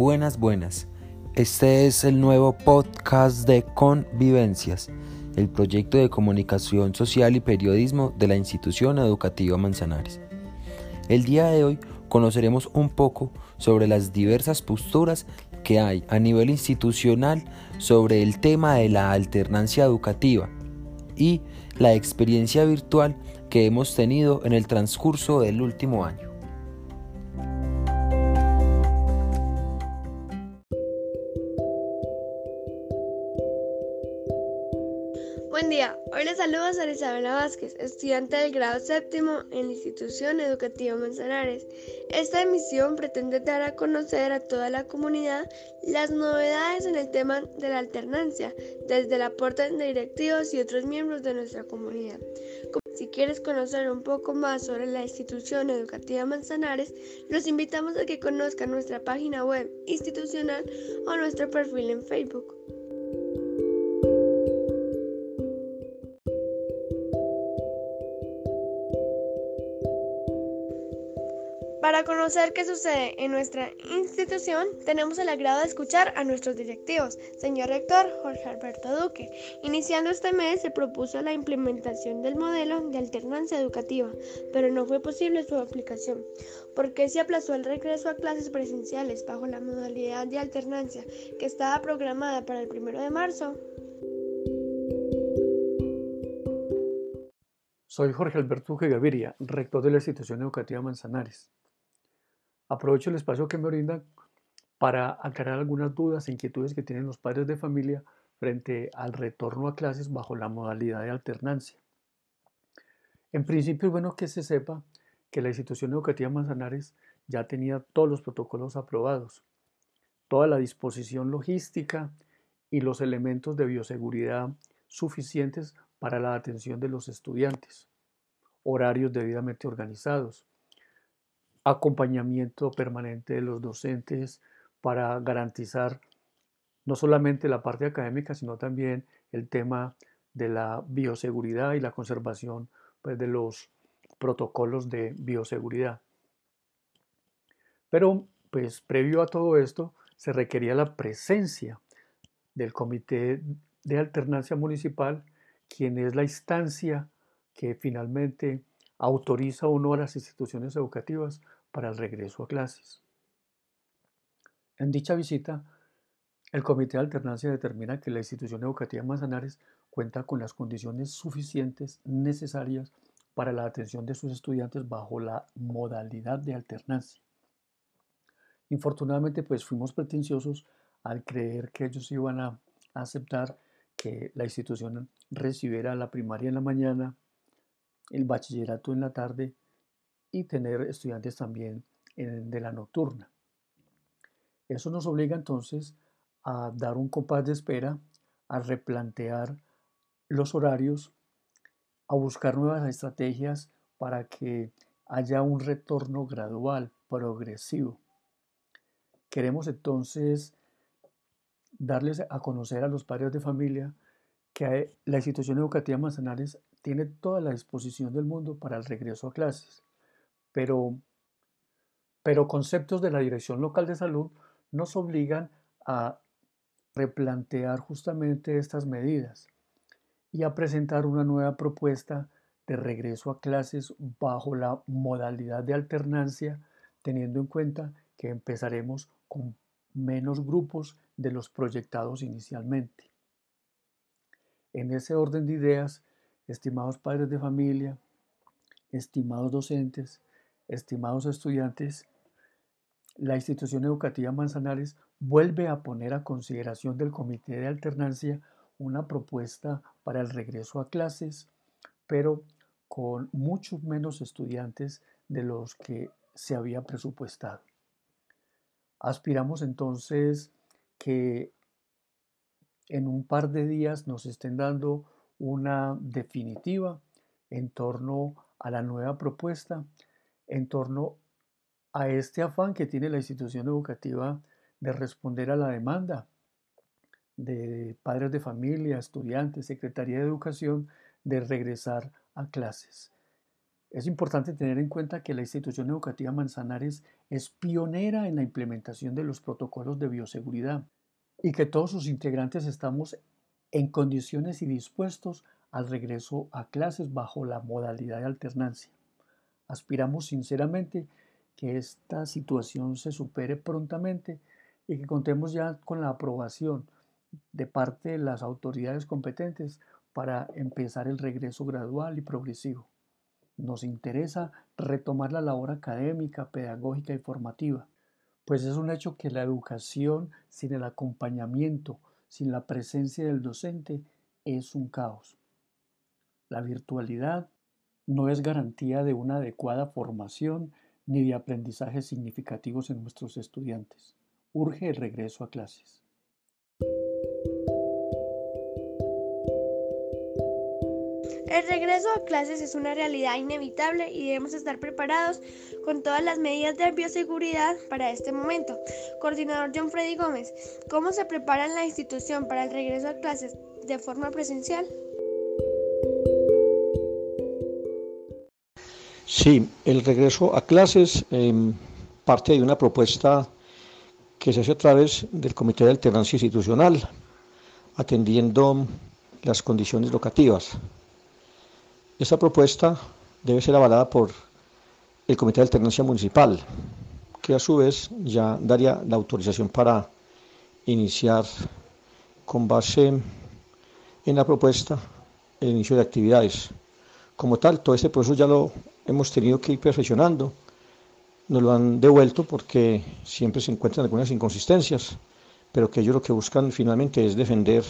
Buenas, buenas. Este es el nuevo podcast de Convivencias, el proyecto de comunicación social y periodismo de la institución educativa Manzanares. El día de hoy conoceremos un poco sobre las diversas posturas que hay a nivel institucional sobre el tema de la alternancia educativa y la experiencia virtual que hemos tenido en el transcurso del último año. Hoy les saluda Sara Isabela Vázquez, estudiante del grado séptimo en la institución educativa Manzanares. Esta emisión pretende dar a conocer a toda la comunidad las novedades en el tema de la alternancia, desde el aporte de directivos y otros miembros de nuestra comunidad. Si quieres conocer un poco más sobre la institución educativa Manzanares, los invitamos a que conozcan nuestra página web institucional o nuestro perfil en Facebook. Para conocer qué sucede en nuestra institución, tenemos el agrado de escuchar a nuestros directivos, señor rector Jorge Alberto Duque. Iniciando este mes se propuso la implementación del modelo de alternancia educativa, pero no fue posible su aplicación. ¿Por qué se aplazó el regreso a clases presenciales bajo la modalidad de alternancia que estaba programada para el primero de marzo? Soy Jorge Alberto Duque Gaviria, rector de la institución educativa Manzanares. Aprovecho el espacio que me brindan para aclarar algunas dudas e inquietudes que tienen los padres de familia frente al retorno a clases bajo la modalidad de alternancia. En principio es bueno que se sepa que la institución educativa Manzanares ya tenía todos los protocolos aprobados, toda la disposición logística y los elementos de bioseguridad suficientes para la atención de los estudiantes, horarios debidamente organizados, acompañamiento permanente de los docentes para garantizar no solamente la parte académica, sino también el tema de la bioseguridad y la conservación pues, de los protocolos de bioseguridad. Pero, pues, previo a todo esto, se requería la presencia del Comité de Alternancia Municipal, quien es la instancia que finalmente autoriza o no a las instituciones educativas para el regreso a clases. En dicha visita, el Comité de Alternancia determina que la institución educativa Manzanares cuenta con las condiciones suficientes necesarias para la atención de sus estudiantes bajo la modalidad de alternancia. Infortunadamente, pues fuimos pretenciosos al creer que ellos iban a aceptar que la institución recibiera la primaria en la mañana, el bachillerato en la tarde y tener estudiantes también de la nocturna. Eso nos obliga entonces a dar un compás de espera, a replantear los horarios, a buscar nuevas estrategias para que haya un retorno gradual, progresivo. Queremos entonces darles a conocer a los padres de familia que la institución educativa Manzanares tiene toda la disposición del mundo para el regreso a clases, pero, pero conceptos de la Dirección Local de Salud nos obligan a replantear justamente estas medidas y a presentar una nueva propuesta de regreso a clases bajo la modalidad de alternancia, teniendo en cuenta que empezaremos con menos grupos de los proyectados inicialmente. En ese orden de ideas, estimados padres de familia, estimados docentes, estimados estudiantes, la institución educativa Manzanares vuelve a poner a consideración del Comité de Alternancia una propuesta para el regreso a clases, pero con muchos menos estudiantes de los que se había presupuestado. Aspiramos entonces que en un par de días nos estén dando una definitiva en torno a la nueva propuesta, en torno a este afán que tiene la institución educativa de responder a la demanda de padres de familia, estudiantes, Secretaría de Educación, de regresar a clases. Es importante tener en cuenta que la institución educativa Manzanares es pionera en la implementación de los protocolos de bioseguridad y que todos sus integrantes estamos en condiciones y dispuestos al regreso a clases bajo la modalidad de alternancia. Aspiramos sinceramente que esta situación se supere prontamente y que contemos ya con la aprobación de parte de las autoridades competentes para empezar el regreso gradual y progresivo. Nos interesa retomar la labor académica, pedagógica y formativa, pues es un hecho que la educación sin el acompañamiento, sin la presencia del docente, es un caos. La virtualidad no es garantía de una adecuada formación ni de aprendizajes significativos en nuestros estudiantes. Urge el regreso a clases. El regreso a clases es una realidad inevitable y debemos estar preparados con todas las medidas de bioseguridad para este momento. Coordinador John Freddy Gómez, ¿cómo se prepara la institución para el regreso a clases de forma presencial? Sí, el regreso a clases em, parte de una propuesta que se hace a través del Comité de Alternancia Institucional, atendiendo las condiciones locativas. Esta propuesta debe ser avalada por el Comité de Alternancia Municipal, que a su vez ya daría la autorización para iniciar con base en la propuesta el inicio de actividades. Como tal, todo este proceso ya lo hemos tenido que ir perfeccionando. Nos lo han devuelto porque siempre se encuentran algunas inconsistencias, pero que ellos lo que buscan finalmente es defender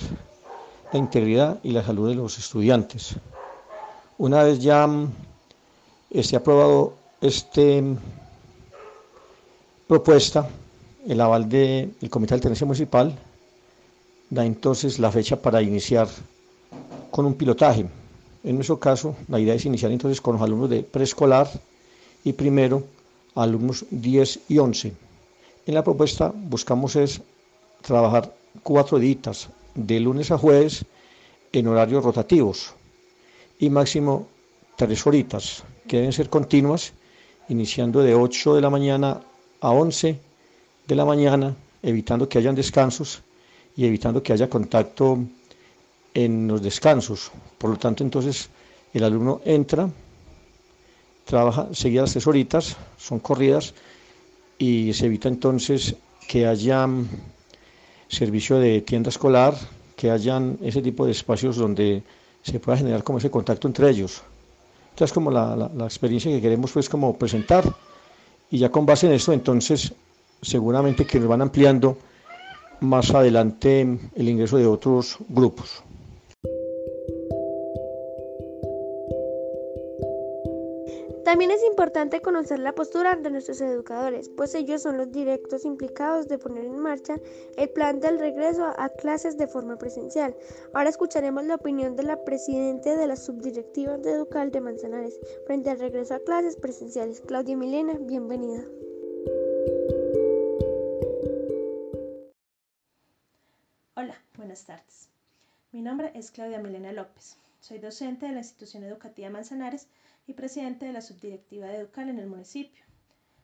la integridad y la salud de los estudiantes. Una vez ya mm, esté aprobado esta mm, propuesta, el aval del Comité de Alternancia Municipal da entonces la fecha para iniciar con un pilotaje. En nuestro caso, la idea es iniciar entonces con los alumnos de preescolar y primero alumnos 10 y 11. En la propuesta buscamos es trabajar cuatro días, de lunes a jueves, en horarios rotativos y máximo tres horitas, que deben ser continuas, iniciando de 8 de la mañana a 11 de la mañana, evitando que hayan descansos y evitando que haya contacto en los descansos. Por lo tanto, entonces el alumno entra, trabaja seguidas las tres horitas, son corridas, y se evita entonces que haya servicio de tienda escolar, que hayan ese tipo de espacios donde se pueda generar como ese contacto entre ellos. Entonces, como la, la, experiencia que queremos pues como presentar y ya con base en esto, entonces seguramente que nos van ampliando más adelante el ingreso de otros grupos. También es importante conocer la postura de nuestros educadores, pues ellos son los directos implicados de poner en marcha el plan del regreso a clases de forma presencial. Ahora escucharemos la opinión de la presidenta de la subdirectiva de Educal de Manzanares frente al regreso a clases presenciales. Claudia Milena, bienvenida. Hola, buenas tardes. Mi nombre es Claudia Milena López. Soy docente de la institución educativa Manzanares y presidente de la subdirectiva de Educal en el municipio.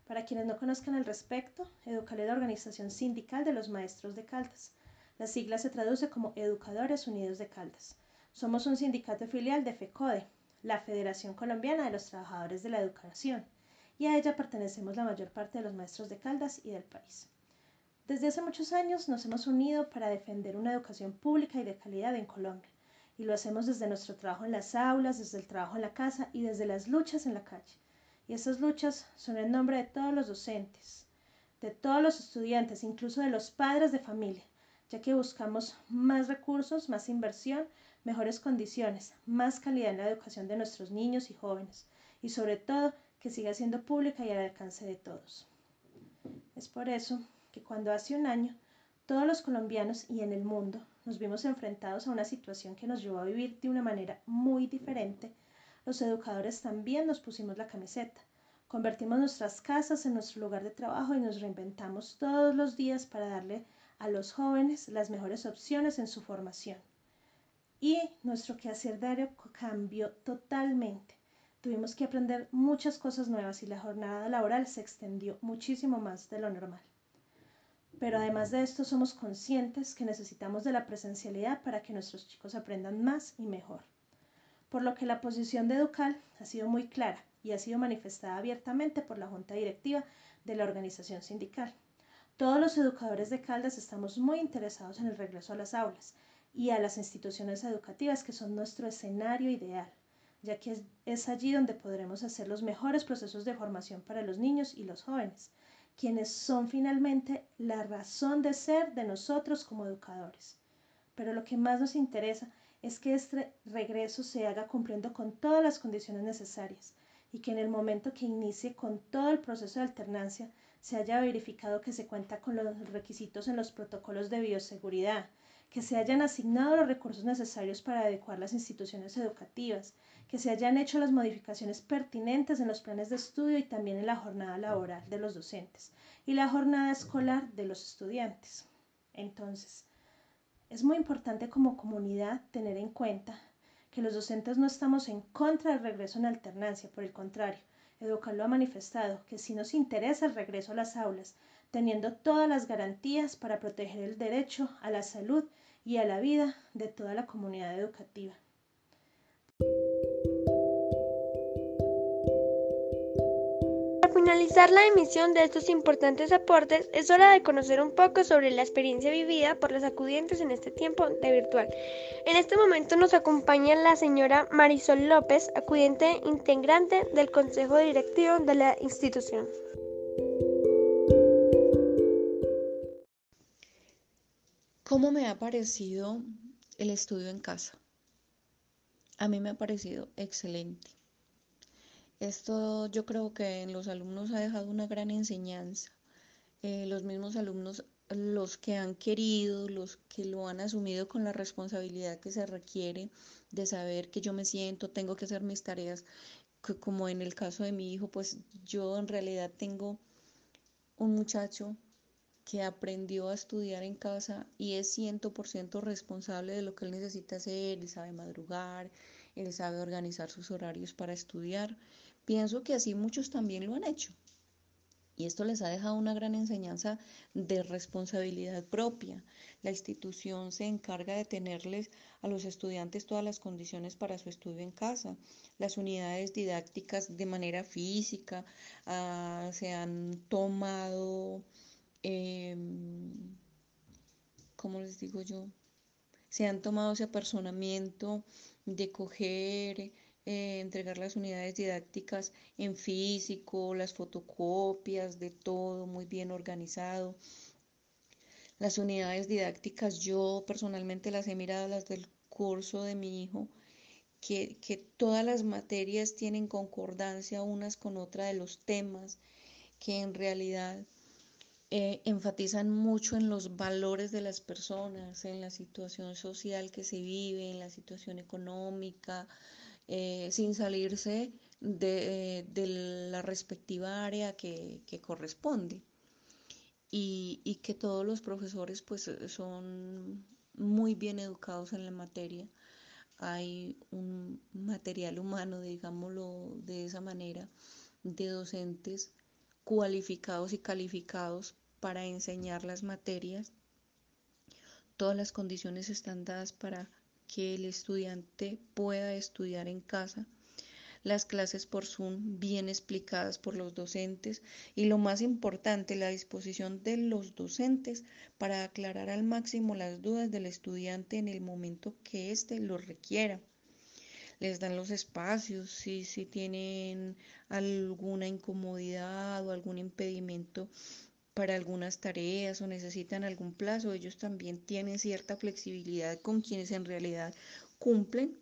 Para quienes no conozcan al respecto, Educal es la organización sindical de los maestros de Caldas. La sigla se traduce como Educadores Unidos de Caldas. Somos un sindicato filial de FECODE, la Federación Colombiana de los Trabajadores de la Educación, y a ella pertenecemos la mayor parte de los maestros de Caldas y del país. Desde hace muchos años nos hemos unido para defender una educación pública y de calidad en Colombia y lo hacemos desde nuestro trabajo en las aulas, desde el trabajo en la casa y desde las luchas en la calle. Y esas luchas son en nombre de todos los docentes, de todos los estudiantes, incluso de los padres de familia, ya que buscamos más recursos, más inversión, mejores condiciones, más calidad en la educación de nuestros niños y jóvenes, y sobre todo que siga siendo pública y al alcance de todos. Es por eso que cuando hace un año todos los colombianos y en el mundo nos vimos enfrentados a una situación que nos llevó a vivir de una manera muy diferente. Los educadores también nos pusimos la camiseta. Convertimos nuestras casas en nuestro lugar de trabajo y nos reinventamos todos los días para darle a los jóvenes las mejores opciones en su formación. Y nuestro quehacer diario cambió totalmente. tuvimos que aprender muchas cosas nuevas y la jornada laboral se extendió muchísimo más de lo normal. Pero además de esto somos conscientes que necesitamos de la presencialidad para que nuestros chicos aprendan más y mejor. Por lo que la posición de Educal ha sido muy clara y ha sido manifestada abiertamente por la Junta Directiva de la organización sindical. Todos los educadores de Caldas estamos muy interesados en el regreso a las aulas y a las instituciones educativas que son nuestro escenario ideal, ya que es, allí donde podremos hacer los mejores procesos de formación para los niños y los jóvenes, quienes son finalmente la razón de ser de nosotros como educadores. Pero lo que más nos interesa es que este regreso se haga cumpliendo con todas las condiciones necesarias y que en el momento que inicie con todo el proceso de alternancia se haya verificado que se cuenta con los requisitos en los protocolos de bioseguridad, que se hayan asignado los recursos necesarios para adecuar las instituciones educativas, que se hayan hecho las modificaciones pertinentes en los planes de estudio y también en la jornada laboral de los docentes y la jornada escolar de los estudiantes. Entonces, es muy importante como comunidad tener en cuenta que los docentes no estamos en contra del regreso en alternancia, por el contrario, Educal lo ha manifestado, que si nos interesa el regreso a las aulas, teniendo todas las garantías para proteger el derecho a la salud y a la vida de toda la comunidad educativa. finalizar la emisión de estos importantes aportes, es hora de conocer un poco sobre la experiencia vivida por los acudientes en este tiempo de virtual. En este momento nos acompaña la señora Marisol López, acudiente integrante del Consejo Directivo de la institución. ¿Cómo me ha parecido el estudio en casa? A mí me ha parecido excelente. Esto yo creo que en los alumnos ha dejado una gran enseñanza. Eh, los mismos alumnos, los que han querido, los que lo han asumido con la responsabilidad que se requiere de saber que yo me siento, tengo que hacer mis tareas, como en el caso de mi hijo, pues yo en realidad tengo un muchacho que aprendió a estudiar en casa y es ciento por ciento responsable de lo que él necesita hacer, él sabe madrugar, él sabe organizar sus horarios para estudiar. Pienso que así muchos también lo han hecho. Y esto les ha dejado una gran enseñanza de responsabilidad propia. La institución se encarga de tenerles a los estudiantes todas las condiciones para su estudio en casa. Las unidades didácticas de manera física ah, se han tomado, em, ¿cómo les digo yo? Se han tomado ese apersonamiento de coger eh, entregar las unidades didácticas en físico, las fotocopias, de todo muy bien organizado. Las unidades didácticas yo personalmente las he mirado, las del curso de mi hijo, que, que todas las materias tienen concordancia unas con otras de los temas, que en realidad eh, enfatizan mucho en los valores de las personas, en la situación social que se vive, en la situación económica, eh, sin salirse de, la respectiva área que, corresponde. Y, que todos los profesores pues son muy bien educados en la materia. Hay un material humano, digámoslo de esa manera, de docentes cualificados y calificados para enseñar las materias. Todas las condiciones están dadas para que el estudiante pueda estudiar en casa, las clases por Zoom bien explicadas por los docentes y lo más importante, la disposición de los docentes para aclarar al máximo las dudas del estudiante en el momento que éste lo requiera. Les dan los espacios, si, si tienen alguna incomodidad o algún impedimento para algunas tareas o necesitan algún plazo, ellos también tienen cierta flexibilidad con quienes en realidad cumplen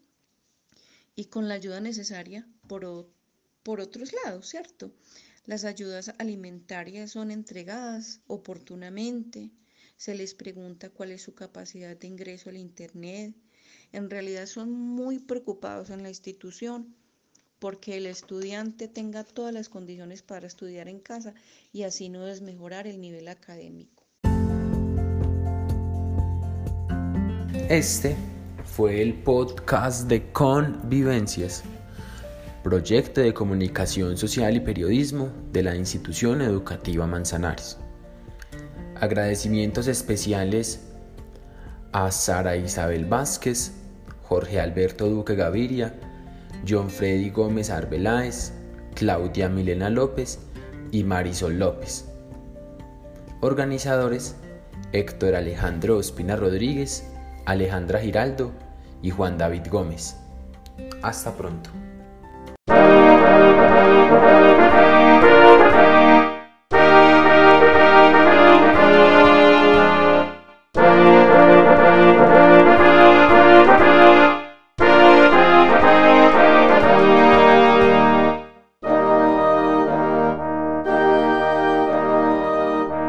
y con la ayuda necesaria por, por otros lados, ¿cierto? Las ayudas alimentarias son entregadas oportunamente, se les pregunta cuál es su capacidad de ingreso al Internet. En realidad son muy preocupados en la institución porque el estudiante tenga todas las condiciones para estudiar en casa y así no desmejorar el nivel académico. Este fue el podcast de Convivencias. Proyecto de Comunicación Social y Periodismo de la Institución Educativa Manzanares. Agradecimientos especiales a Sara Isabel Vázquez, Jorge Alberto Duque Gaviria, John Freddy Gómez Arbeláez, Claudia Milena López y Marisol López. Organizadores Héctor Alejandro Ospina Rodríguez, Alejandra Giraldo y Juan David Gómez. Hasta pronto.